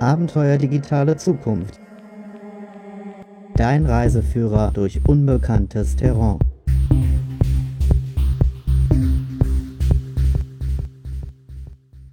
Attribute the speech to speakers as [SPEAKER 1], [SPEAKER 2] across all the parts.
[SPEAKER 1] Abenteuer digitale Zukunft. Dein Reiseführer durch unbekanntes Terrain.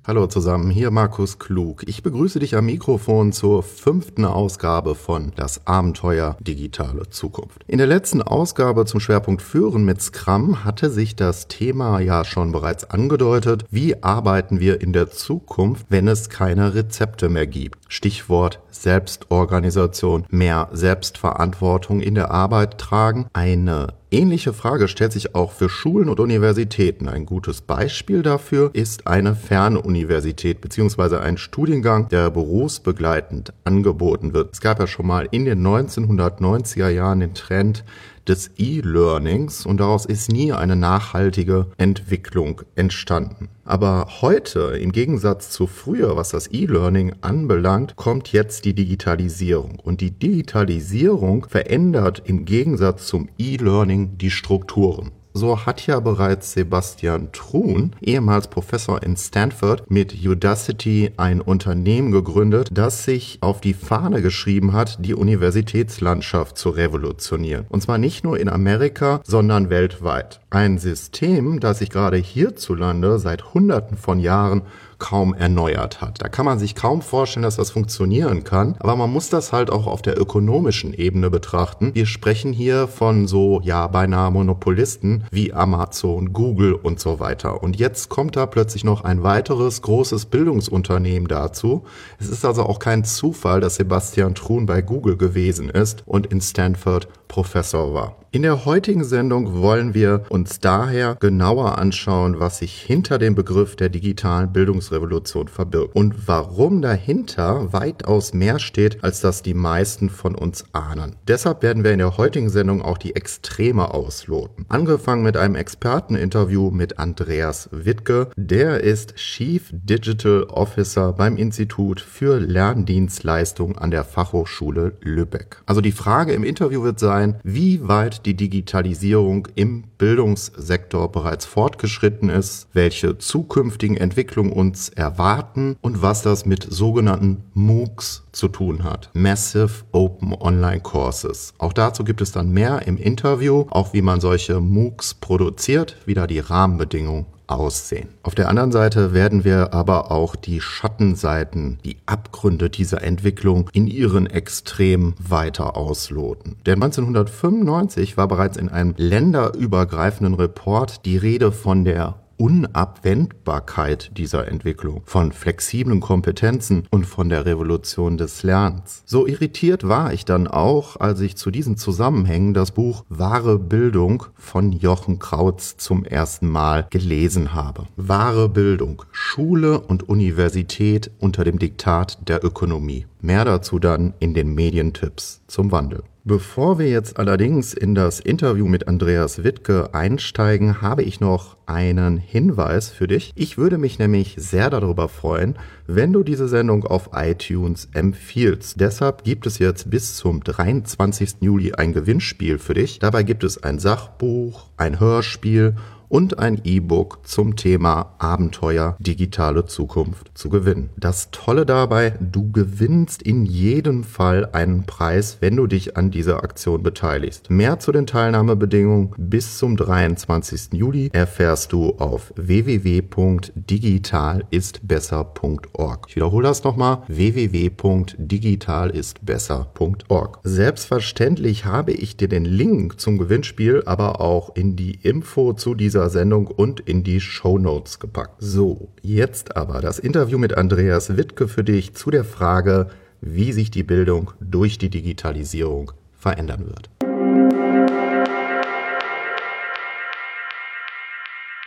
[SPEAKER 2] Hallo zusammen, hier Markus Klug. Ich begrüße dich am Mikrofon zur fünften Ausgabe von Das Abenteuer Digitale Zukunft. In der letzten Ausgabe zum Schwerpunkt Führen mit Scrum hatte sich das Thema ja schon bereits angedeutet. Wie arbeiten wir in der Zukunft, wenn es keine Rezepte mehr gibt? Stichwort Selbstorganisation, mehr Selbstverantwortung in der Arbeit tragen. Eine ähnliche Frage stellt sich auch für Schulen und Universitäten. Ein gutes Beispiel dafür ist eine Fernuniversität bzw. ein Studiengang, der berufsbegleitend angeboten wird. Es gab ja schon mal in den 1990er Jahren den Trend, des E-Learnings und daraus ist nie eine nachhaltige Entwicklung entstanden. Aber heute, im Gegensatz zu früher, was das E-Learning anbelangt, kommt jetzt die Digitalisierung. Und die Digitalisierung verändert im Gegensatz zum E-Learning die Strukturen. So hat ja bereits Sebastian Truhn, ehemals Professor in Stanford, mit Udacity ein Unternehmen gegründet, das sich auf die Fahne geschrieben hat, die Universitätslandschaft zu revolutionieren. Und zwar nicht nur in Amerika, sondern weltweit. Ein System, das sich gerade hierzulande seit Hunderten von Jahren kaum erneuert hat. Da kann man sich kaum vorstellen, dass das funktionieren kann, aber man muss das halt auch auf der ökonomischen Ebene betrachten. Wir sprechen hier von so, ja, beinahe Monopolisten wie Amazon, Google und so weiter. Und jetzt kommt da plötzlich noch ein weiteres großes Bildungsunternehmen dazu. Es ist also auch kein Zufall, dass Sebastian Truhn bei Google gewesen ist und in Stanford Professor war. In der heutigen Sendung wollen wir uns daher genauer anschauen, was sich hinter dem Begriff der digitalen Bildungsrevolution verbirgt und warum dahinter weitaus mehr steht, als das die meisten von uns ahnen. Deshalb werden wir in der heutigen Sendung auch die Extreme ausloten. Angefangen mit einem Experteninterview mit Andreas Wittke. Der ist Chief Digital Officer beim Institut für Lerndienstleistung an der Fachhochschule Lübeck. Also die Frage im Interview wird sein, wie weit die Digitalisierung im Bildungssektor bereits fortgeschritten ist, welche zukünftigen Entwicklungen uns erwarten und was das mit sogenannten MOOCs zu tun hat. Massive Open Online Courses. Auch dazu gibt es dann mehr im Interview, auch wie man solche MOOCs produziert, wie da die Rahmenbedingungen aussehen. Auf der anderen Seite werden wir aber auch die Schattenseiten, die Abgründe dieser Entwicklung in ihren Extremen weiter ausloten. Denn 1995 war bereits in einem länderübergreifenden Report die Rede von der Unabwendbarkeit dieser Entwicklung, von flexiblen Kompetenzen und von der Revolution des Lernens. So irritiert war ich dann auch, als ich zu diesen Zusammenhängen das Buch Wahre Bildung von Jochen Krautz zum ersten Mal gelesen habe. Wahre Bildung, Schule und Universität unter dem Diktat der Ökonomie. Mehr dazu dann in den Medientipps zum Wandel. Bevor wir jetzt allerdings in das Interview mit Andreas Wittke einsteigen, habe ich noch einen Hinweis für dich. Ich würde mich nämlich sehr darüber freuen, wenn du diese Sendung auf iTunes empfiehlst. Deshalb gibt es jetzt bis zum 23. Juli ein Gewinnspiel für dich. Dabei gibt es ein Sachbuch, ein Hörspiel und ein E-Book zum Thema Abenteuer digitale Zukunft zu gewinnen. Das Tolle dabei, du gewinnst in jedem Fall einen Preis, wenn du dich an dieser Aktion beteiligst. Mehr zu den Teilnahmebedingungen bis zum 23. Juli erfährst du auf www.digitalistbesser.org. Ich wiederhole das nochmal, www.digitalistbesser.org. Selbstverständlich habe ich dir den Link zum Gewinnspiel aber auch in die Info zu dieser dieser Sendung und in die Show Notes gepackt. So, jetzt aber das Interview mit Andreas Wittke für dich zu der Frage, wie sich die Bildung durch die Digitalisierung verändern wird.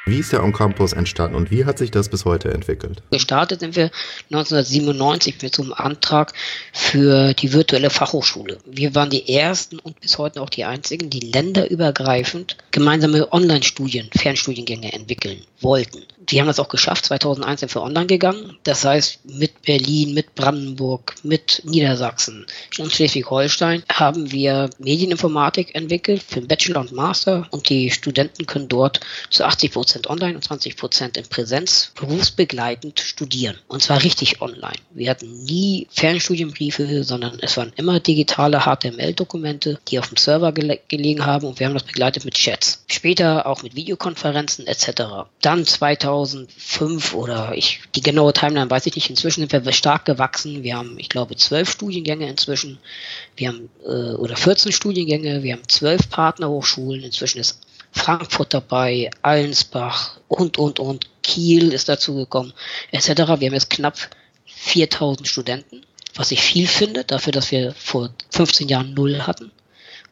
[SPEAKER 2] Wie ist der On-Campus entstanden und wie hat sich das bis heute entwickelt?
[SPEAKER 3] Gestartet sind wir 1997 mit so einem Antrag für die virtuelle Fachhochschule. Wir waren die ersten und bis heute auch die einzigen, die länderübergreifend gemeinsame Online-Studien, Fernstudiengänge entwickeln wollten. Die haben das auch geschafft, 2001 sind wir online gegangen. Das heißt, mit Berlin, mit Brandenburg, mit Niedersachsen und Schleswig-Holstein haben wir Medieninformatik entwickelt für Bachelor und Master und die Studenten können dort zu 80 Prozent online und 20 Prozent in Präsenz berufsbegleitend studieren. Und zwar richtig online. Wir hatten nie Fernstudienbriefe, sondern es waren immer digitale HTML-Dokumente, die auf dem Server gele gelegen haben und wir haben das begleitet mit Chats. Später auch mit Videokonferenzen etc. Dann 2005 oder ich, die genaue Timeline weiß ich nicht, inzwischen sind wir stark gewachsen. Wir haben, ich glaube, zwölf Studiengänge inzwischen. Wir haben, äh, oder 14 Studiengänge, wir haben zwölf Partnerhochschulen. Inzwischen ist Frankfurt dabei, Allensbach und, und, und. Kiel ist dazu gekommen, etc. Wir haben jetzt knapp 4000 Studenten, was ich viel finde, dafür, dass wir vor 15 Jahren null hatten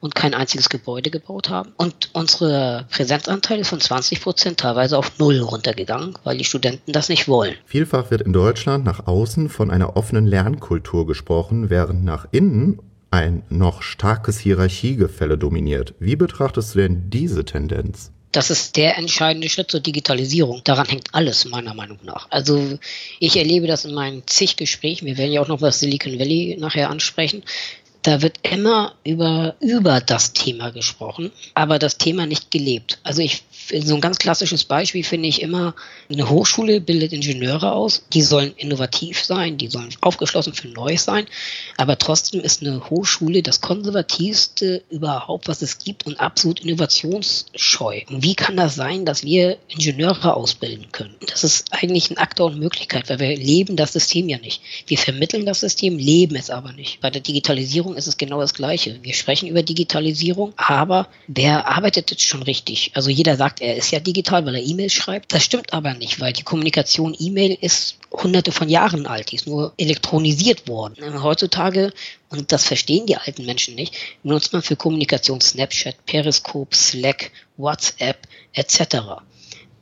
[SPEAKER 3] und kein einziges Gebäude gebaut haben. Und unsere Präsenzanteil ist von 20 Prozent teilweise auf null runtergegangen, weil die Studenten das nicht wollen.
[SPEAKER 2] Vielfach wird in Deutschland nach außen von einer offenen Lernkultur gesprochen, während nach innen ein noch starkes Hierarchiegefälle dominiert. Wie betrachtest du denn diese Tendenz?
[SPEAKER 3] Das ist der entscheidende Schritt zur Digitalisierung. Daran hängt alles, meiner Meinung nach. Also ich erlebe das in meinen zig Gesprächen. Wir werden ja auch noch das Silicon Valley nachher ansprechen. Da wird immer über, über das Thema gesprochen, aber das Thema nicht gelebt. Also ich so ein ganz klassisches Beispiel finde ich immer, eine Hochschule bildet Ingenieure aus, die sollen innovativ sein, die sollen aufgeschlossen für Neues sein, aber trotzdem ist eine Hochschule das konservativste überhaupt, was es gibt und absolut innovationsscheu. Und wie kann das sein, dass wir Ingenieure ausbilden können? Das ist eigentlich ein Akt der Unmöglichkeit, weil wir leben das System ja nicht. Wir vermitteln das System, leben es aber nicht. Bei der Digitalisierung ist es genau das Gleiche. Wir sprechen über Digitalisierung, aber wer arbeitet jetzt schon richtig? Also jeder sagt, er ist ja digital, weil er E-Mails schreibt. Das stimmt aber nicht, weil die Kommunikation E-Mail ist hunderte von Jahren alt, die ist nur elektronisiert worden. Heutzutage, und das verstehen die alten Menschen nicht, benutzt man für Kommunikation Snapchat, Periscope, Slack, WhatsApp etc.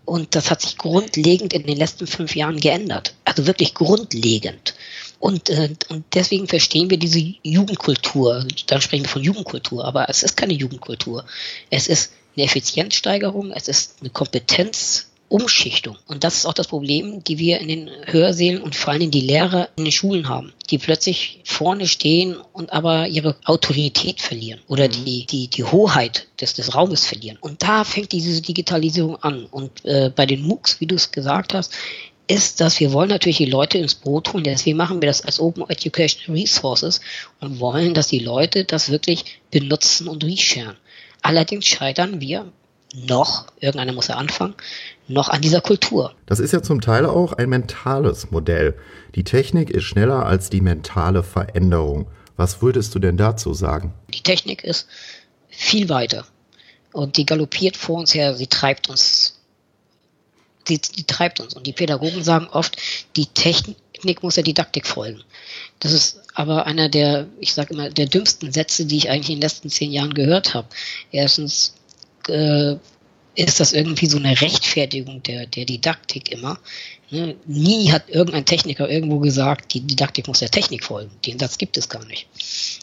[SPEAKER 3] Und das hat sich grundlegend in den letzten fünf Jahren geändert. Also wirklich grundlegend. Und, äh, und deswegen verstehen wir diese Jugendkultur. Dann sprechen wir von Jugendkultur, aber es ist keine Jugendkultur. Es ist eine Effizienzsteigerung, es ist eine Kompetenzumschichtung. Und das ist auch das Problem, die wir in den Hörsälen und vor allem die Lehrer in den Schulen haben, die plötzlich vorne stehen und aber ihre Autorität verlieren oder mhm. die, die, die Hoheit des, des Raumes verlieren. Und da fängt diese Digitalisierung an. Und äh, bei den MOOCs, wie du es gesagt hast, ist, dass wir wollen natürlich die Leute ins Boot holen. Deswegen machen wir das als Open Education Resources und wollen, dass die Leute das wirklich benutzen und resharen. Allerdings scheitern wir noch, irgendeiner muss ja anfangen, noch an dieser Kultur.
[SPEAKER 2] Das ist ja zum Teil auch ein mentales Modell. Die Technik ist schneller als die mentale Veränderung. Was würdest du denn dazu sagen?
[SPEAKER 3] Die Technik ist viel weiter und die galoppiert vor uns her, sie treibt uns, die, die treibt uns. Und die Pädagogen sagen oft, die Technik muss der Didaktik folgen. Das ist aber einer der, ich sage immer, der dümmsten Sätze, die ich eigentlich in den letzten zehn Jahren gehört habe. Erstens äh, ist das irgendwie so eine Rechtfertigung der, der Didaktik immer. Ne? Nie hat irgendein Techniker irgendwo gesagt, die Didaktik muss der Technik folgen. Den Satz gibt es gar nicht.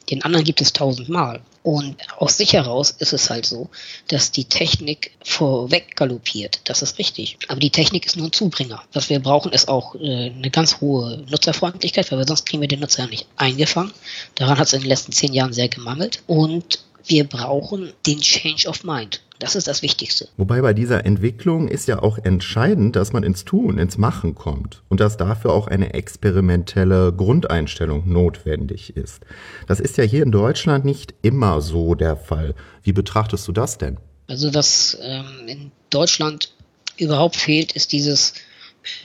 [SPEAKER 3] Den anderen gibt es tausendmal. Und aus sich heraus ist es halt so, dass die Technik vorweg galoppiert. Das ist richtig. Aber die Technik ist nur ein Zubringer. Was wir brauchen, ist auch äh, eine ganz hohe Nutzerfreundlichkeit, weil sonst kriegen wir den Nutzer ja nicht eingefangen. Daran hat es in den letzten zehn Jahren sehr gemangelt. Und wir brauchen den Change of Mind. Das ist das Wichtigste.
[SPEAKER 2] Wobei bei dieser Entwicklung ist ja auch entscheidend, dass man ins Tun, ins Machen kommt und dass dafür auch eine experimentelle Grundeinstellung notwendig ist. Das ist ja hier in Deutschland nicht immer so der Fall. Wie betrachtest du das denn?
[SPEAKER 3] Also was ähm, in Deutschland überhaupt fehlt, ist dieses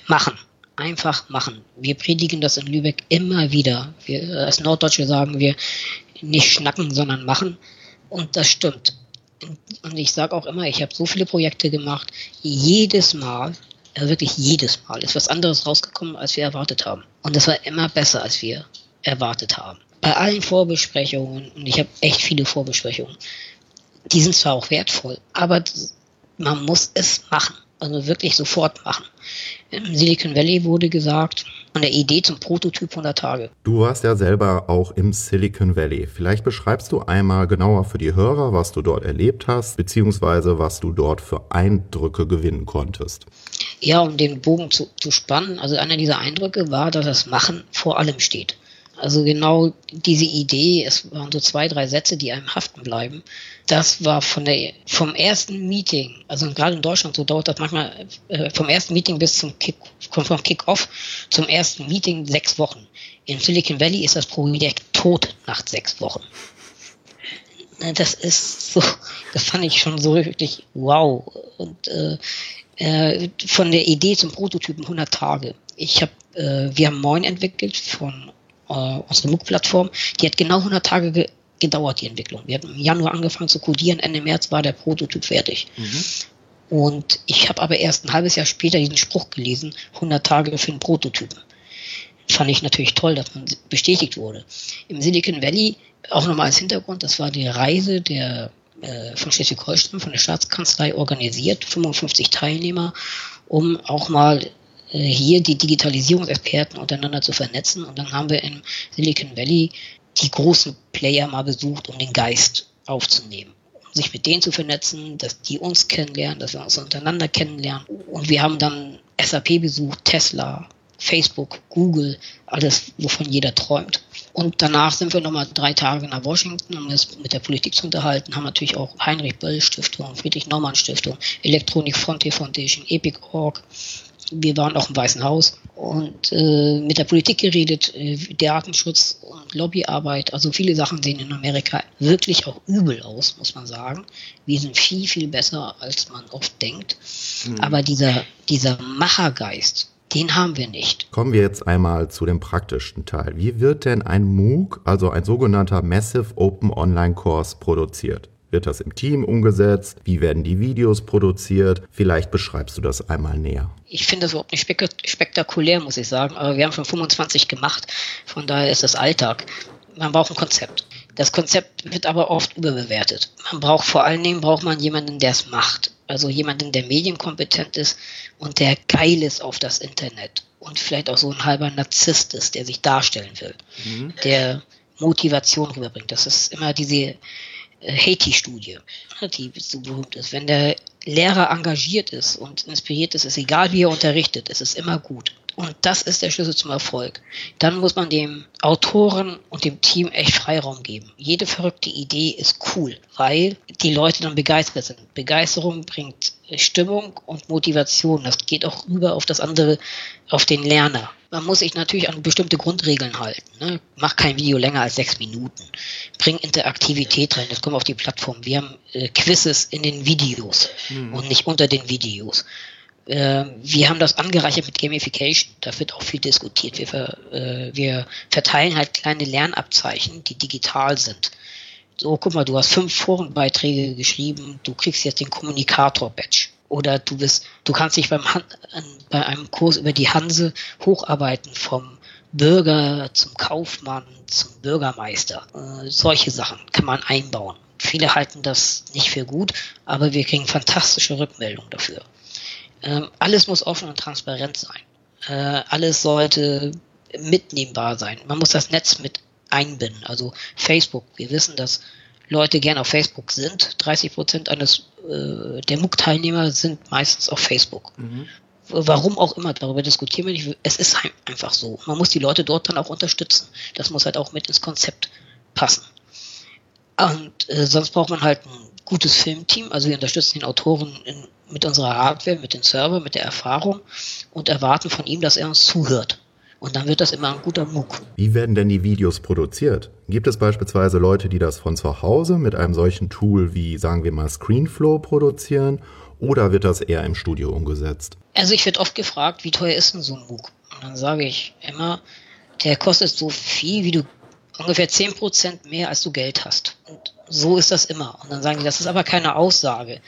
[SPEAKER 3] Machen einfach machen. Wir predigen das in Lübeck immer wieder. Wir, als Norddeutsche sagen wir nicht schnacken, sondern machen. Und das stimmt. Und ich sage auch immer, ich habe so viele Projekte gemacht, jedes Mal, also wirklich jedes Mal, ist was anderes rausgekommen, als wir erwartet haben. Und das war immer besser, als wir erwartet haben. Bei allen Vorbesprechungen, und ich habe echt viele Vorbesprechungen, die sind zwar auch wertvoll, aber man muss es machen. Also wirklich sofort machen. Im Silicon Valley wurde gesagt, von der Idee zum Prototyp 100 Tage.
[SPEAKER 2] Du warst ja selber auch im Silicon Valley. Vielleicht beschreibst du einmal genauer für die Hörer, was du dort erlebt hast, beziehungsweise was du dort für Eindrücke gewinnen konntest.
[SPEAKER 3] Ja, um den Bogen zu, zu spannen, also einer dieser Eindrücke war, dass das Machen vor allem steht. Also genau diese Idee, es waren so zwei, drei Sätze, die einem haften bleiben. Das war von der, vom ersten Meeting, also gerade in Deutschland, so dauert das manchmal äh, vom ersten Meeting bis zum Kick, vom Kick-Off zum ersten Meeting sechs Wochen. In Silicon Valley ist das Projekt tot nach sechs Wochen. Das ist so, das fand ich schon so wirklich wow. Und äh, äh, von der Idee zum Prototypen 100 Tage. Ich habe, äh, wir haben Moin entwickelt von äh, unsere MOOC-Plattform. Die hat genau 100 Tage ge gedauert, die Entwicklung. Wir haben im Januar angefangen zu codieren, Ende März war der Prototyp fertig. Mhm. Und ich habe aber erst ein halbes Jahr später diesen Spruch gelesen, 100 Tage für einen Prototypen. Fand ich natürlich toll, dass man bestätigt wurde. Im Silicon Valley, auch nochmal als Hintergrund, das war die Reise der äh, von Schleswig-Holstein, von der Staatskanzlei organisiert, 55 Teilnehmer, um auch mal hier die Digitalisierungsexperten untereinander zu vernetzen. Und dann haben wir im Silicon Valley die großen Player mal besucht, um den Geist aufzunehmen um sich mit denen zu vernetzen, dass die uns kennenlernen, dass wir uns untereinander kennenlernen. Und wir haben dann SAP besucht, Tesla, Facebook, Google, alles, wovon jeder träumt. Und danach sind wir nochmal drei Tage nach Washington, um uns mit der Politik zu unterhalten, haben natürlich auch Heinrich Böll Stiftung, Friedrich Naumann Stiftung, Electronic Frontier Foundation, Epic.org. Wir waren auch im Weißen Haus und äh, mit der Politik geredet, äh, Datenschutz und Lobbyarbeit. Also viele Sachen sehen in Amerika wirklich auch übel aus, muss man sagen. Wir sind viel, viel besser, als man oft denkt. Mhm. Aber dieser, dieser Machergeist, den haben wir nicht.
[SPEAKER 2] Kommen wir jetzt einmal zu dem praktischen Teil. Wie wird denn ein MOOC, also ein sogenannter Massive Open Online Course, produziert? Wird das im Team umgesetzt? Wie werden die Videos produziert? Vielleicht beschreibst du das einmal näher.
[SPEAKER 3] Ich finde das überhaupt nicht spektakulär, muss ich sagen. Aber wir haben schon 25 gemacht. Von daher ist das Alltag. Man braucht ein Konzept. Das Konzept wird aber oft überbewertet. Man braucht vor allen Dingen braucht man jemanden, der es macht. Also jemanden, der medienkompetent ist und der geil ist auf das Internet und vielleicht auch so ein halber Narzisst ist, der sich darstellen will, mhm. der Motivation rüberbringt. Das ist immer diese Haiti-Studie, die so berühmt ist. Wenn der Lehrer engagiert ist und inspiriert ist, ist egal wie er unterrichtet, es ist immer gut. Und das ist der Schlüssel zum Erfolg. Dann muss man dem Autoren und dem Team echt Freiraum geben. Jede verrückte Idee ist cool, weil die Leute dann begeistert sind. Begeisterung bringt Stimmung und Motivation. Das geht auch rüber auf das andere, auf den Lerner. Man muss sich natürlich an bestimmte Grundregeln halten. Ne? Mach kein Video länger als sechs Minuten. Bring Interaktivität rein. Das kommt auf die Plattform. Wir haben äh, Quizzes in den Videos mhm. und nicht unter den Videos. Äh, wir haben das angereichert mit Gamification. Da wird auch viel diskutiert. Wir, ver, äh, wir verteilen halt kleine Lernabzeichen, die digital sind. So, guck mal, du hast fünf Forenbeiträge geschrieben, du kriegst jetzt den Kommunikator-Badge. Oder du bist, du kannst dich beim bei einem Kurs über die Hanse hocharbeiten vom Bürger zum Kaufmann zum Bürgermeister. Äh, solche Sachen kann man einbauen. Viele halten das nicht für gut, aber wir kriegen fantastische Rückmeldungen dafür. Ähm, alles muss offen und transparent sein. Äh, alles sollte mitnehmbar sein. Man muss das Netz mit einbinden. Also Facebook. Wir wissen, dass Leute gern auf Facebook sind. 30 Prozent eines äh, der MOOC-Teilnehmer sind meistens auf Facebook. Mhm. Warum auch immer, darüber diskutieren wir nicht. Es ist einfach so. Man muss die Leute dort dann auch unterstützen. Das muss halt auch mit ins Konzept passen. Und äh, sonst braucht man halt ein gutes Filmteam. Also wir unterstützen den Autoren in, mit unserer Hardware, mit den Server, mit der Erfahrung und erwarten von ihm, dass er uns zuhört. Und dann wird das immer ein guter MOOC.
[SPEAKER 2] Wie werden denn die Videos produziert? Gibt es beispielsweise Leute, die das von zu Hause mit einem solchen Tool wie, sagen wir mal, ScreenFlow produzieren? Oder wird das eher im Studio umgesetzt?
[SPEAKER 3] Also ich werde oft gefragt, wie teuer ist denn so ein MOOC? Und dann sage ich immer, der kostet so viel, wie du ungefähr 10% mehr, als du Geld hast. Und so ist das immer. Und dann sagen die, das ist aber keine Aussage.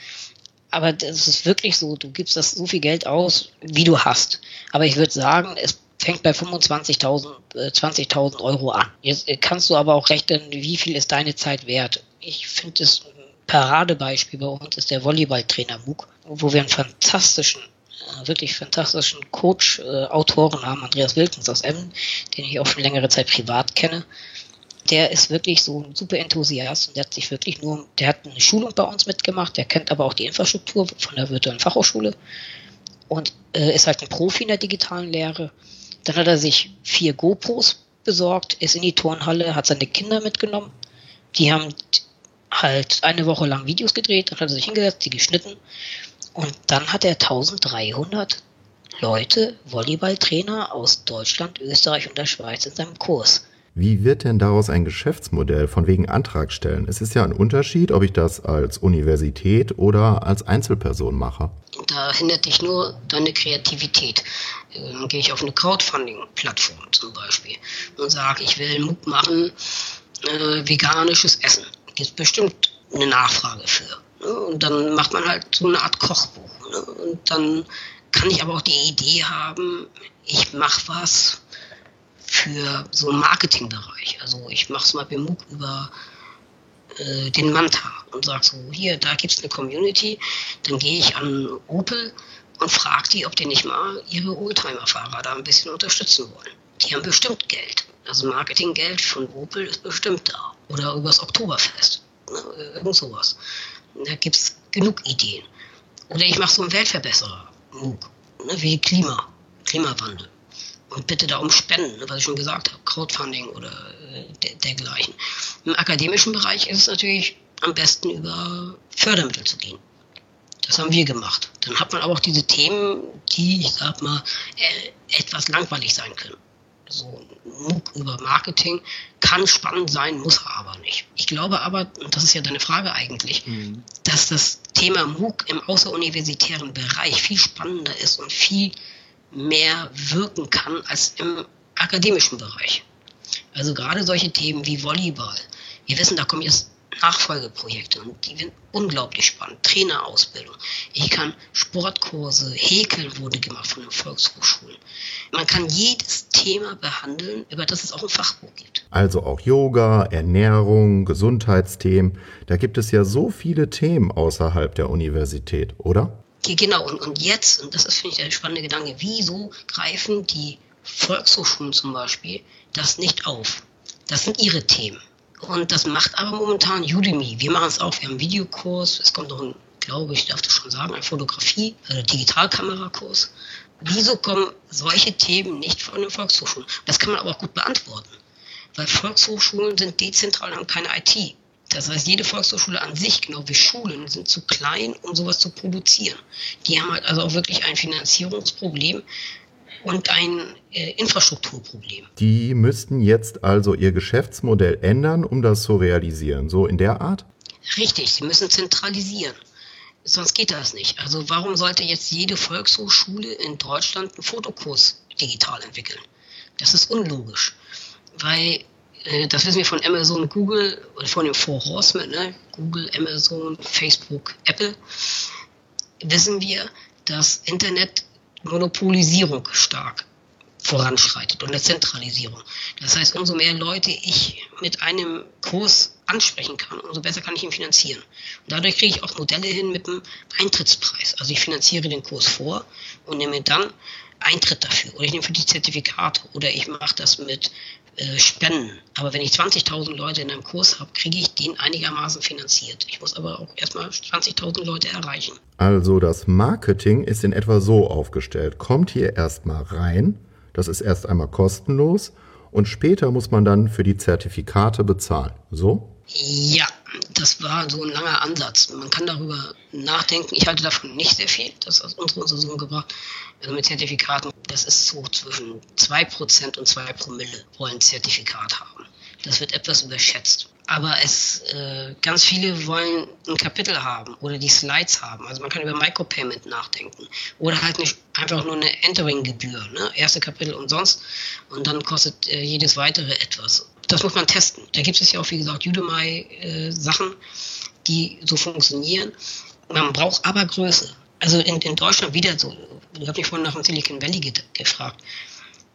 [SPEAKER 3] Aber das ist wirklich so, du gibst das so viel Geld aus, wie du hast. Aber ich würde sagen, es fängt bei 25.000, äh, 20.000 Euro an. Jetzt äh, kannst du aber auch rechnen, wie viel ist deine Zeit wert. Ich finde das Paradebeispiel bei uns ist der Volleyballtrainer MOOC, wo wir einen fantastischen äh, wirklich fantastischen Coach, äh, Autoren haben, Andreas Wilkens aus Emmen, den ich auch schon längere Zeit privat kenne der ist wirklich so ein super Enthusiast und der hat sich wirklich nur, der hat eine Schulung bei uns mitgemacht, der kennt aber auch die Infrastruktur von der virtuellen Fachhochschule und äh, ist halt ein Profi in der digitalen Lehre. Dann hat er sich vier GoPros besorgt, ist in die Turnhalle, hat seine Kinder mitgenommen. Die haben halt eine Woche lang Videos gedreht, dann hat er sich hingesetzt, die geschnitten. Und dann hat er 1300 Leute, Volleyballtrainer aus Deutschland, Österreich und der Schweiz in seinem Kurs.
[SPEAKER 2] Wie wird denn daraus ein Geschäftsmodell von wegen Antrag stellen? Es ist ja ein Unterschied, ob ich das als Universität oder als Einzelperson mache.
[SPEAKER 3] Hindert dich nur deine Kreativität. Dann gehe ich auf eine Crowdfunding-Plattform zum Beispiel und sage, ich will Mut machen, äh, veganisches Essen. Gibt bestimmt eine Nachfrage für. Ne? Und dann macht man halt so eine Art Kochbuch. Ne? Und dann kann ich aber auch die Idee haben, ich mache was für so einen Marketingbereich. Also ich mache es mal BMUG über äh, den Manta und sage so, hier, da gibt es eine Community, dann gehe ich an Opel und frage die, ob die nicht mal ihre Oldtimer-Fahrer da ein bisschen unterstützen wollen. Die haben bestimmt Geld. Also Marketinggeld von Opel ist bestimmt da. Oder übers Oktoberfest. Ne, irgend sowas. Da gibt es genug Ideen. Oder ich mache so einen Weltverbesserer, MOOC, ne, wie Klima, Klimawandel und bitte da um Spenden, was ich schon gesagt habe, Crowdfunding oder äh, dergleichen. Im akademischen Bereich ist es natürlich am besten über Fördermittel zu gehen. Das haben wir gemacht. Dann hat man aber auch diese Themen, die, ich sag mal, äh, etwas langweilig sein können. So MOOC über Marketing kann spannend sein, muss aber nicht. Ich glaube aber, und das ist ja deine Frage eigentlich, mhm. dass das Thema MOOC im außeruniversitären Bereich viel spannender ist und viel mehr wirken kann als im akademischen Bereich. Also gerade solche Themen wie Volleyball. Wir wissen, da kommen jetzt Nachfolgeprojekte und die sind unglaublich spannend. Trainerausbildung. Ich kann Sportkurse, Häkeln wurde gemacht von den Volkshochschulen. Man kann jedes Thema behandeln, über das es auch ein Fachbuch gibt.
[SPEAKER 2] Also auch Yoga, Ernährung, Gesundheitsthemen. Da gibt es ja so viele Themen außerhalb der Universität, oder?
[SPEAKER 3] Genau, und, und jetzt, und das ist, finde ich, der spannende Gedanke, wieso greifen die Volkshochschulen zum Beispiel das nicht auf? Das sind ihre Themen. Und das macht aber momentan Udemy. Wir machen es auch. Wir haben einen Videokurs. Es kommt noch ein, glaube ich, darf das schon sagen, ein Fotografie, also Digitalkamerakurs. Wieso kommen solche Themen nicht von den Volkshochschulen? Das kann man aber auch gut beantworten. Weil Volkshochschulen sind dezentral und haben keine IT. Das heißt, jede Volkshochschule an sich, genau wie Schulen, sind zu klein, um sowas zu produzieren. Die haben halt also auch wirklich ein Finanzierungsproblem und ein äh, Infrastrukturproblem.
[SPEAKER 2] Die müssten jetzt also ihr Geschäftsmodell ändern, um das zu realisieren. So in der Art?
[SPEAKER 3] Richtig, sie müssen zentralisieren. Sonst geht das nicht. Also warum sollte jetzt jede Volkshochschule in Deutschland einen Fotokurs digital entwickeln? Das ist unlogisch. Weil äh, das wissen wir von Amazon, Google oder von den Four Horsemen, ne? Google, Amazon, Facebook, Apple, wissen wir, dass Internet Monopolisierung stark voranschreitet und eine Zentralisierung. Das heißt, umso mehr Leute ich mit einem Kurs ansprechen kann, umso besser kann ich ihn finanzieren. Und dadurch kriege ich auch Modelle hin mit dem Eintrittspreis. Also ich finanziere den Kurs vor und nehme dann Eintritt dafür. Oder ich nehme für die Zertifikate. Oder ich mache das mit Spenden. Aber wenn ich 20.000 Leute in einem Kurs habe, kriege ich den einigermaßen finanziert. Ich muss aber auch erstmal 20.000 Leute erreichen.
[SPEAKER 2] Also das Marketing ist in etwa so aufgestellt. Kommt hier erstmal rein, das ist erst einmal kostenlos und später muss man dann für die Zertifikate bezahlen. So?
[SPEAKER 3] Ja, das war so ein langer Ansatz. Man kann darüber nachdenken. Ich halte davon nicht sehr viel. Das hat unsere Untersuchung gebracht. Also mit Zertifikaten, das ist so zwischen 2% und 2 Promille wollen Zertifikat haben. Das wird etwas überschätzt. Aber es äh, ganz viele wollen ein Kapitel haben oder die Slides haben. Also man kann über Micropayment nachdenken. Oder halt nicht einfach nur eine Entering-Gebühr. Ne? Erste Kapitel und sonst. Und dann kostet äh, jedes weitere etwas das muss man testen. Da gibt es ja auch, wie gesagt, Udemy-Sachen, äh, die so funktionieren. Man braucht aber Größe. Also in, in Deutschland wieder so, du hast mich vorhin nach dem Silicon Valley ge gefragt.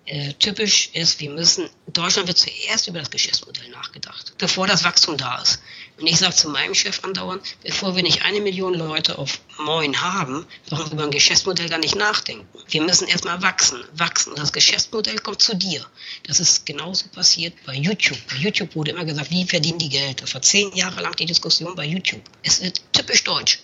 [SPEAKER 3] Äh, typisch ist, wir müssen, Deutschland wird zuerst über das Geschäftsmodell nachgedacht, bevor das Wachstum da ist. Und ich sage zu meinem Chef andauernd, bevor wir nicht eine Million Leute auf Moin haben, brauchen wir über ein Geschäftsmodell gar nicht nachdenken. Wir müssen erstmal wachsen, wachsen. Und das Geschäftsmodell kommt zu dir. Das ist genauso passiert bei YouTube. Bei YouTube wurde immer gesagt, wie verdienen die Geld? Das war zehn Jahre lang die Diskussion bei YouTube. Es wird typisch deutsch.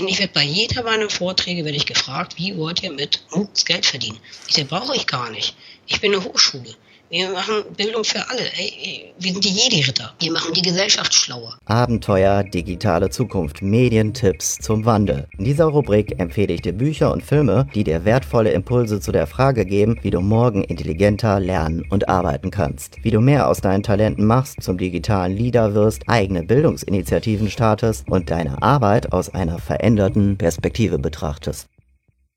[SPEAKER 3] Und ich werde bei jeder meiner Vorträge werde ich gefragt, wie wollt ihr mit MOOCs Geld verdienen? Ich sage, brauche ich gar nicht. Ich bin eine Hochschule. Wir machen Bildung für alle. Ey, wir sind die Jedi-Ritter. Wir machen die Gesellschaft schlauer.
[SPEAKER 1] Abenteuer, digitale Zukunft, Medientipps zum Wandel. In dieser Rubrik empfehle ich dir Bücher und Filme, die dir wertvolle Impulse zu der Frage geben, wie du morgen intelligenter lernen und arbeiten kannst. Wie du mehr aus deinen Talenten machst, zum digitalen Leader wirst, eigene Bildungsinitiativen startest und deine Arbeit aus einer veränderten Perspektive betrachtest.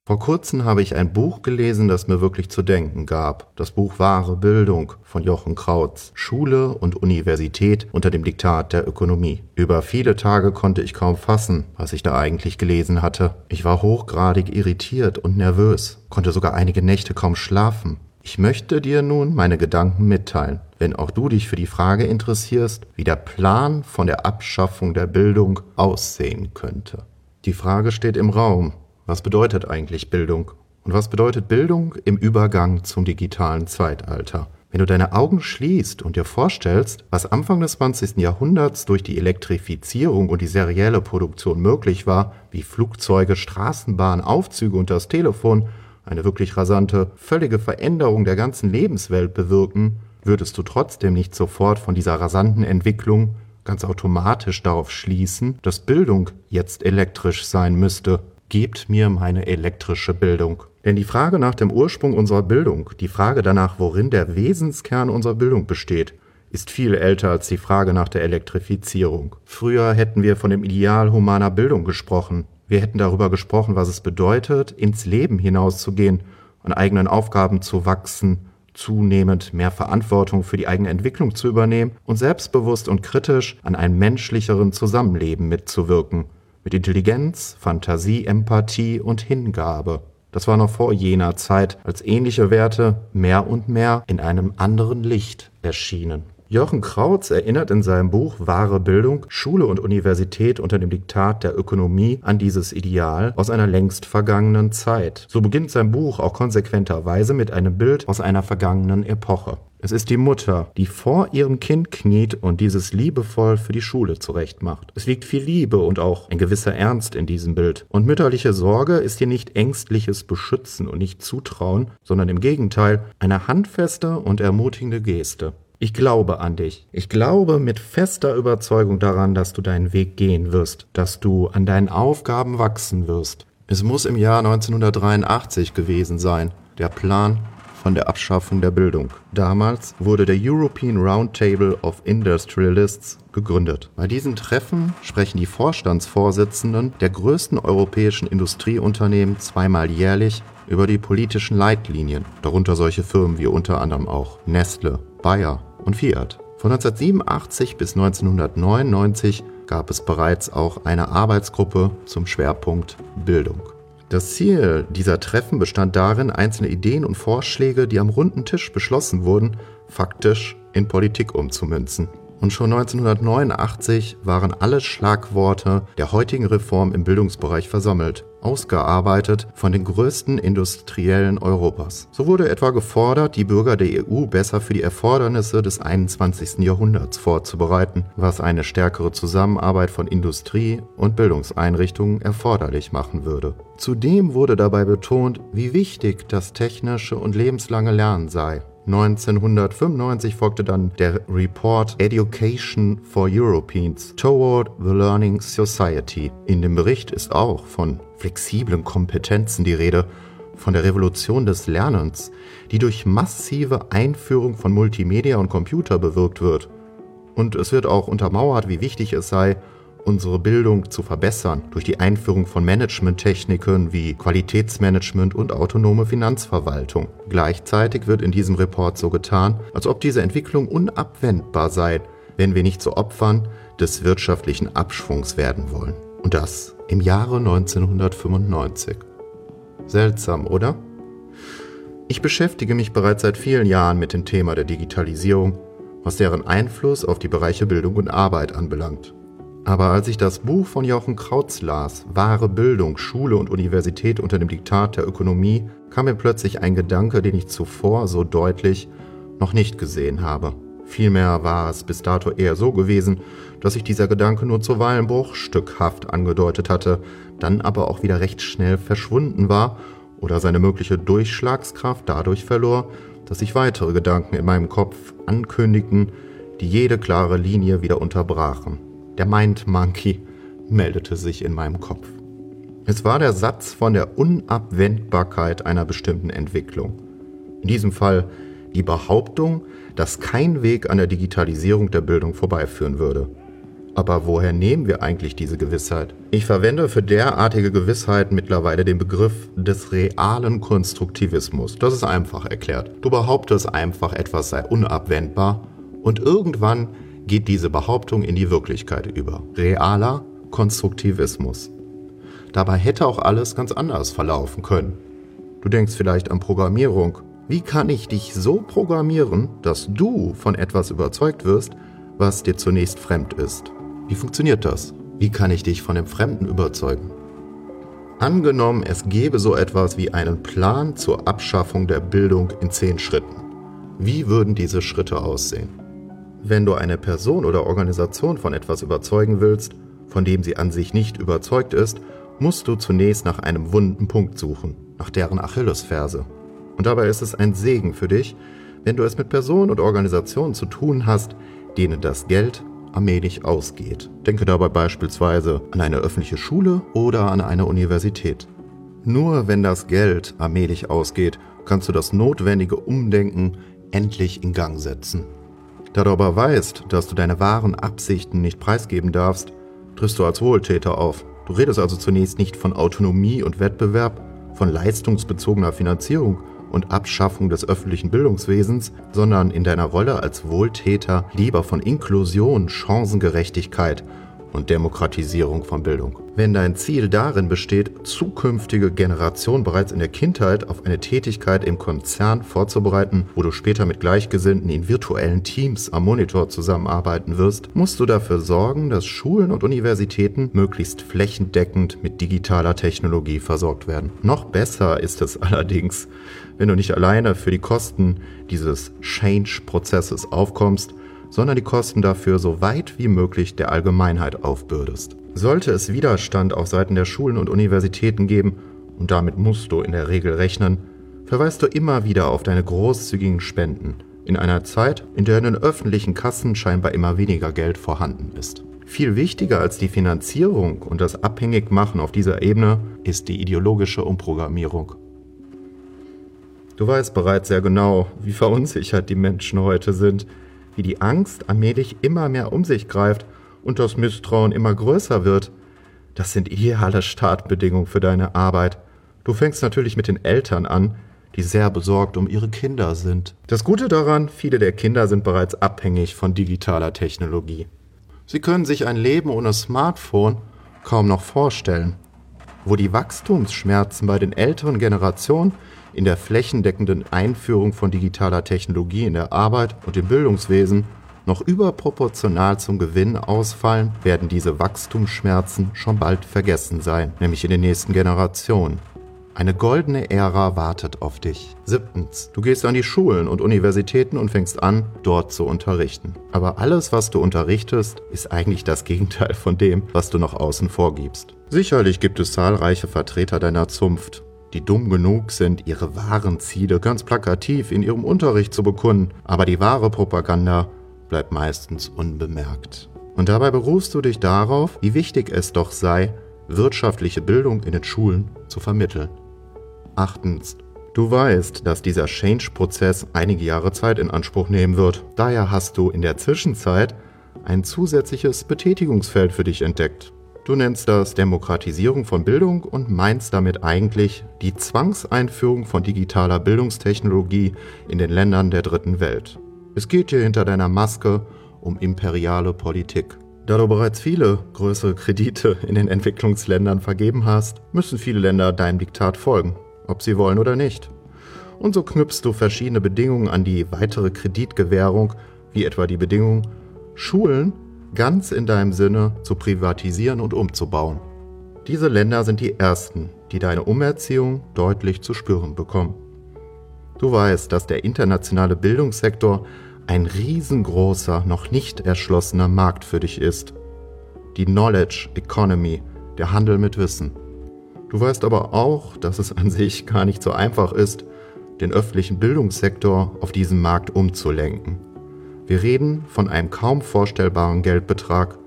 [SPEAKER 2] Vor kurzem habe ich ein Buch gelesen, das mir wirklich zu denken gab. Das Buch Wahre Bildung von Jochen Krautz. Schule und Universität unter dem Diktat der Ökonomie. Über viele Tage konnte ich kaum fassen, was ich da eigentlich gelesen hatte. Ich war hochgradig irritiert und nervös, konnte sogar einige Nächte kaum schlafen. Ich möchte dir nun meine Gedanken mitteilen, wenn auch du dich für die Frage interessierst, wie der Plan von der Abschaffung der Bildung aussehen könnte. Die Frage steht im Raum, was bedeutet eigentlich Bildung? Und was bedeutet Bildung im Übergang zum digitalen Zeitalter? Wenn du deine Augen schließt und dir vorstellst, was Anfang des 20. Jahrhunderts durch die Elektrifizierung und die serielle Produktion möglich war, wie Flugzeuge, Straßenbahnen, Aufzüge und das Telefon eine wirklich rasante, völlige Veränderung der ganzen Lebenswelt bewirken, würdest du trotzdem nicht sofort von dieser rasanten Entwicklung ganz automatisch darauf schließen, dass Bildung jetzt elektrisch sein müsste Gebt mir meine elektrische Bildung. Denn die Frage nach dem Ursprung unserer Bildung, die Frage danach, worin der Wesenskern unserer Bildung besteht, ist viel älter als die Frage nach der Elektrifizierung. Früher hätten wir von dem Ideal humaner Bildung gesprochen. Wir hätten darüber gesprochen, was es bedeutet, ins Leben hinauszugehen, an eigenen Aufgaben zu wachsen, zunehmend mehr Verantwortung für die eigene Entwicklung zu übernehmen und selbstbewusst und kritisch an einem menschlicheren Zusammenleben mitzuwirken mit Intelligenz, Fantasie, Empathie und Hingabe. Das war noch vor jener Zeit, als ähnliche Werte mehr und mehr in einem anderen Licht erschienen. Jochen Krautz erinnert in seinem Buch Wahre Bildung Schule und Universität unter dem Diktat der Ökonomie an dieses Ideal aus einer längst vergangenen Zeit. So beginnt sein Buch auch konsequenterweise mit einem Bild aus einer vergangenen Epoche. Es ist die Mutter, die vor ihrem Kind kniet und dieses liebevoll für die Schule zurechtmacht. Es liegt viel Liebe und auch ein gewisser Ernst in diesem Bild. Und mütterliche Sorge ist hier nicht ängstliches Beschützen und nicht Zutrauen, sondern im Gegenteil eine handfeste und ermutigende Geste. Ich glaube an dich. Ich glaube mit fester Überzeugung daran, dass du deinen Weg gehen wirst, dass du an deinen Aufgaben wachsen wirst. Es muss im Jahr 1983 gewesen sein. Der Plan von der Abschaffung der Bildung. Damals wurde der European Roundtable of Industrialists gegründet. Bei diesen Treffen sprechen die Vorstandsvorsitzenden der größten europäischen Industrieunternehmen zweimal jährlich über die politischen Leitlinien, darunter solche Firmen wie unter anderem auch Nestle, Bayer und Fiat. Von 1987 bis 1999 gab es bereits auch eine Arbeitsgruppe zum Schwerpunkt Bildung. Das Ziel dieser Treffen bestand darin, einzelne Ideen und Vorschläge, die am runden Tisch beschlossen wurden, faktisch in Politik umzumünzen und schon 1989 waren alle Schlagworte der heutigen Reform im Bildungsbereich versammelt, ausgearbeitet von den größten Industriellen Europas. So wurde etwa gefordert, die Bürger der EU besser für die Erfordernisse des 21. Jahrhunderts vorzubereiten, was eine stärkere Zusammenarbeit von Industrie und Bildungseinrichtungen erforderlich machen würde. Zudem wurde dabei betont, wie wichtig das technische und lebenslange Lernen sei 1995 folgte dann der Report Education for Europeans Toward the Learning Society. In dem Bericht ist auch von flexiblen Kompetenzen die Rede, von der Revolution des Lernens, die durch massive Einführung von Multimedia und Computer bewirkt wird. Und es wird auch untermauert, wie wichtig es sei, unsere Bildung zu verbessern durch die Einführung von Managementtechniken wie Qualitätsmanagement und autonome Finanzverwaltung. Gleichzeitig wird in diesem Report so getan, als ob diese Entwicklung unabwendbar sei, wenn wir nicht zu Opfern des wirtschaftlichen Abschwungs werden wollen. Und das im Jahre 1995. Seltsam, oder? Ich beschäftige mich bereits seit vielen Jahren mit dem Thema der Digitalisierung, was deren Einfluss auf die Bereiche Bildung und Arbeit anbelangt. Aber als ich das Buch von Jochen Krautz las, Wahre Bildung, Schule und Universität unter dem Diktat der Ökonomie, kam mir plötzlich ein Gedanke, den ich zuvor so deutlich noch nicht gesehen habe. Vielmehr war es bis dato eher so gewesen, dass sich dieser Gedanke nur zuweilen bruchstückhaft angedeutet hatte, dann aber auch wieder recht schnell verschwunden war oder seine mögliche Durchschlagskraft dadurch verlor, dass sich weitere Gedanken in meinem Kopf ankündigten, die jede klare Linie wieder unterbrachen. Der Mind Monkey meldete sich in meinem Kopf. Es war der Satz von der Unabwendbarkeit einer bestimmten Entwicklung. In diesem Fall die Behauptung, dass kein Weg an der Digitalisierung der Bildung vorbeiführen würde. Aber woher nehmen wir eigentlich diese Gewissheit? Ich verwende für derartige Gewissheit mittlerweile den Begriff des realen Konstruktivismus. Das ist einfach erklärt. Du behauptest einfach, etwas sei unabwendbar und irgendwann geht diese Behauptung in die Wirklichkeit über. Realer Konstruktivismus. Dabei hätte auch alles ganz anders verlaufen können. Du denkst vielleicht an Programmierung. Wie kann ich dich so programmieren, dass du von etwas überzeugt wirst, was dir zunächst fremd ist? Wie funktioniert das? Wie kann ich dich von dem Fremden überzeugen? Angenommen, es gäbe so etwas wie einen Plan zur Abschaffung der Bildung in zehn Schritten. Wie würden diese Schritte aussehen? Wenn du eine Person oder Organisation von etwas überzeugen willst, von dem sie an sich nicht überzeugt ist, musst du zunächst nach einem wunden Punkt suchen, nach deren Achillesferse. Und dabei ist es ein Segen für dich, wenn du es mit Personen und Organisationen zu tun hast, denen das Geld allmählich ausgeht. Denke dabei beispielsweise an eine öffentliche Schule oder an eine Universität. Nur wenn das Geld allmählich ausgeht, kannst du das notwendige Umdenken endlich in Gang setzen. Da du aber weißt, dass du deine wahren Absichten nicht preisgeben darfst, triffst du als Wohltäter auf. Du redest also zunächst nicht von Autonomie und Wettbewerb, von leistungsbezogener Finanzierung und Abschaffung des öffentlichen Bildungswesens, sondern in deiner Rolle als Wohltäter lieber von Inklusion, Chancengerechtigkeit und Demokratisierung von Bildung. Wenn dein Ziel darin besteht, zukünftige Generationen bereits in der Kindheit auf eine Tätigkeit im Konzern vorzubereiten, wo du später mit Gleichgesinnten in virtuellen Teams am Monitor zusammenarbeiten wirst, musst du dafür sorgen, dass Schulen und Universitäten möglichst flächendeckend mit digitaler Technologie versorgt werden. Noch besser ist es allerdings, wenn du nicht alleine für die Kosten dieses Change-Prozesses aufkommst, sondern die Kosten dafür so weit wie möglich der Allgemeinheit aufbürdest. Sollte es Widerstand auf Seiten der Schulen und Universitäten geben, und damit musst du in der Regel rechnen, verweist du immer wieder auf deine großzügigen Spenden, in einer Zeit, in der in den öffentlichen Kassen scheinbar immer weniger Geld vorhanden ist. Viel wichtiger als die Finanzierung und das Abhängigmachen auf dieser Ebene ist die ideologische Umprogrammierung. Du weißt bereits sehr genau, wie verunsichert die Menschen heute sind, wie die Angst allmählich immer mehr um sich greift und das Misstrauen immer größer wird. Das sind ideale Startbedingungen für deine Arbeit. Du fängst natürlich mit den Eltern an, die sehr besorgt um ihre Kinder sind. Das Gute daran, viele der Kinder sind bereits abhängig von digitaler Technologie. Sie können sich ein Leben ohne Smartphone kaum noch vorstellen. Wo die Wachstumsschmerzen bei den älteren Generationen in der flächendeckenden Einführung von digitaler Technologie in der Arbeit und im Bildungswesen noch überproportional zum Gewinn ausfallen, werden diese Wachstumsschmerzen schon bald vergessen sein, nämlich in den nächsten Generationen. Eine goldene Ära wartet auf dich. Siebtens, du gehst an die Schulen und Universitäten und fängst an, dort zu unterrichten. Aber alles, was du unterrichtest, ist eigentlich das Gegenteil von dem, was du nach außen vorgibst. Sicherlich gibt es zahlreiche Vertreter deiner Zunft, die dumm genug sind, ihre wahren Ziele ganz plakativ in ihrem Unterricht zu bekunden, aber die wahre Propaganda bleibt meistens unbemerkt. Und dabei berufst du dich darauf, wie wichtig es doch sei, wirtschaftliche Bildung in den Schulen zu vermitteln. Achtens. Du weißt, dass dieser Change-Prozess einige Jahre Zeit in Anspruch nehmen wird. Daher hast du in der Zwischenzeit ein zusätzliches Betätigungsfeld für dich entdeckt. Du nennst das Demokratisierung von Bildung und meinst damit eigentlich die Zwangseinführung von digitaler Bildungstechnologie in den Ländern der dritten Welt. Es geht hier hinter deiner Maske um imperiale Politik. Da du bereits viele größere Kredite in den Entwicklungsländern vergeben hast, müssen viele Länder deinem Diktat folgen, ob sie wollen oder nicht. Und so knüpfst du verschiedene Bedingungen an die weitere Kreditgewährung, wie etwa die Bedingung, Schulen ganz in deinem Sinne zu privatisieren und umzubauen. Diese Länder sind die ersten, die deine Umerziehung deutlich zu spüren bekommen. Du weißt, dass der internationale Bildungssektor ein riesengroßer, noch nicht erschlossener Markt für dich ist. Die Knowledge Economy, der Handel mit Wissen. Du weißt aber auch, dass es an sich gar nicht so einfach ist, den öffentlichen Bildungssektor auf diesen Markt umzulenken. Wir reden von einem kaum vorstellbaren Geldbetrag,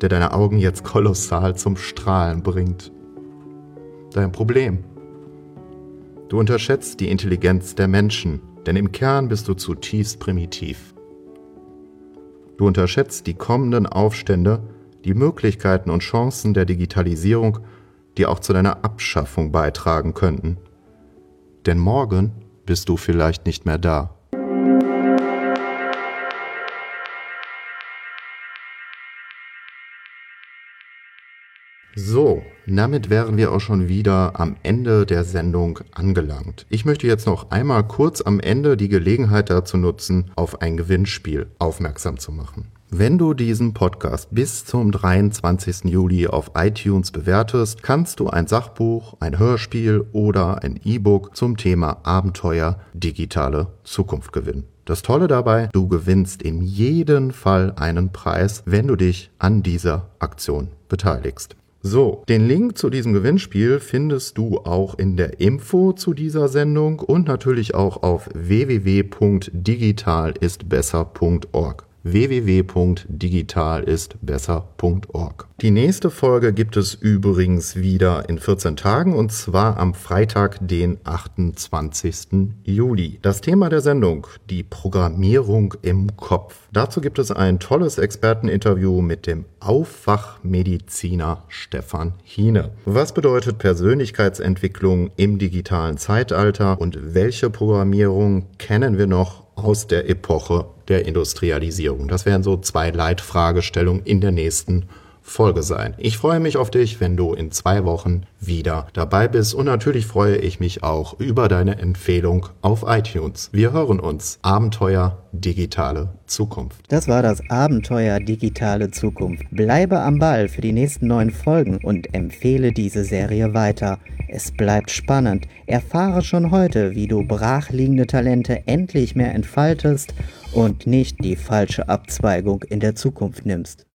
[SPEAKER 2] der deine Augen jetzt kolossal zum Strahlen bringt. Dein Problem. Du unterschätzt die Intelligenz der Menschen, denn im Kern bist du zutiefst primitiv. Du unterschätzt die kommenden Aufstände, die Möglichkeiten und Chancen der Digitalisierung, die auch zu deiner Abschaffung beitragen könnten. Denn morgen bist du vielleicht nicht mehr da. So, damit wären wir auch schon wieder am Ende der Sendung angelangt. Ich möchte jetzt noch einmal kurz am Ende die Gelegenheit dazu nutzen, auf ein Gewinnspiel aufmerksam zu machen. Wenn du diesen Podcast bis zum 23. Juli auf iTunes bewertest, kannst du ein Sachbuch, ein Hörspiel oder ein E-Book zum Thema Abenteuer digitale Zukunft gewinnen. Das Tolle dabei, du gewinnst in jedem Fall einen Preis, wenn du dich an dieser Aktion beteiligst. So, den Link zu diesem Gewinnspiel findest du auch in der Info zu dieser Sendung und natürlich auch auf www.digitalistbesser.org www.digitalistbesser.org. Die nächste Folge gibt es übrigens wieder in 14 Tagen und zwar am Freitag, den 28. Juli. Das Thema der Sendung, die Programmierung im Kopf. Dazu gibt es ein tolles Experteninterview mit dem Aufwachmediziner Stefan Hiene. Was bedeutet Persönlichkeitsentwicklung im digitalen Zeitalter und welche Programmierung kennen wir noch aus der Epoche der Industrialisierung? Das wären so zwei Leitfragestellungen in der nächsten Folge sein. Ich freue mich auf dich, wenn du in zwei Wochen wieder dabei bist und natürlich freue ich mich auch über deine Empfehlung auf iTunes. Wir hören uns. Abenteuer digitale Zukunft.
[SPEAKER 1] Das war das Abenteuer digitale Zukunft. Bleibe am Ball für die nächsten neun Folgen und empfehle diese Serie weiter. Es bleibt spannend. Erfahre schon heute, wie du brachliegende Talente endlich mehr entfaltest und nicht die falsche Abzweigung in der Zukunft nimmst.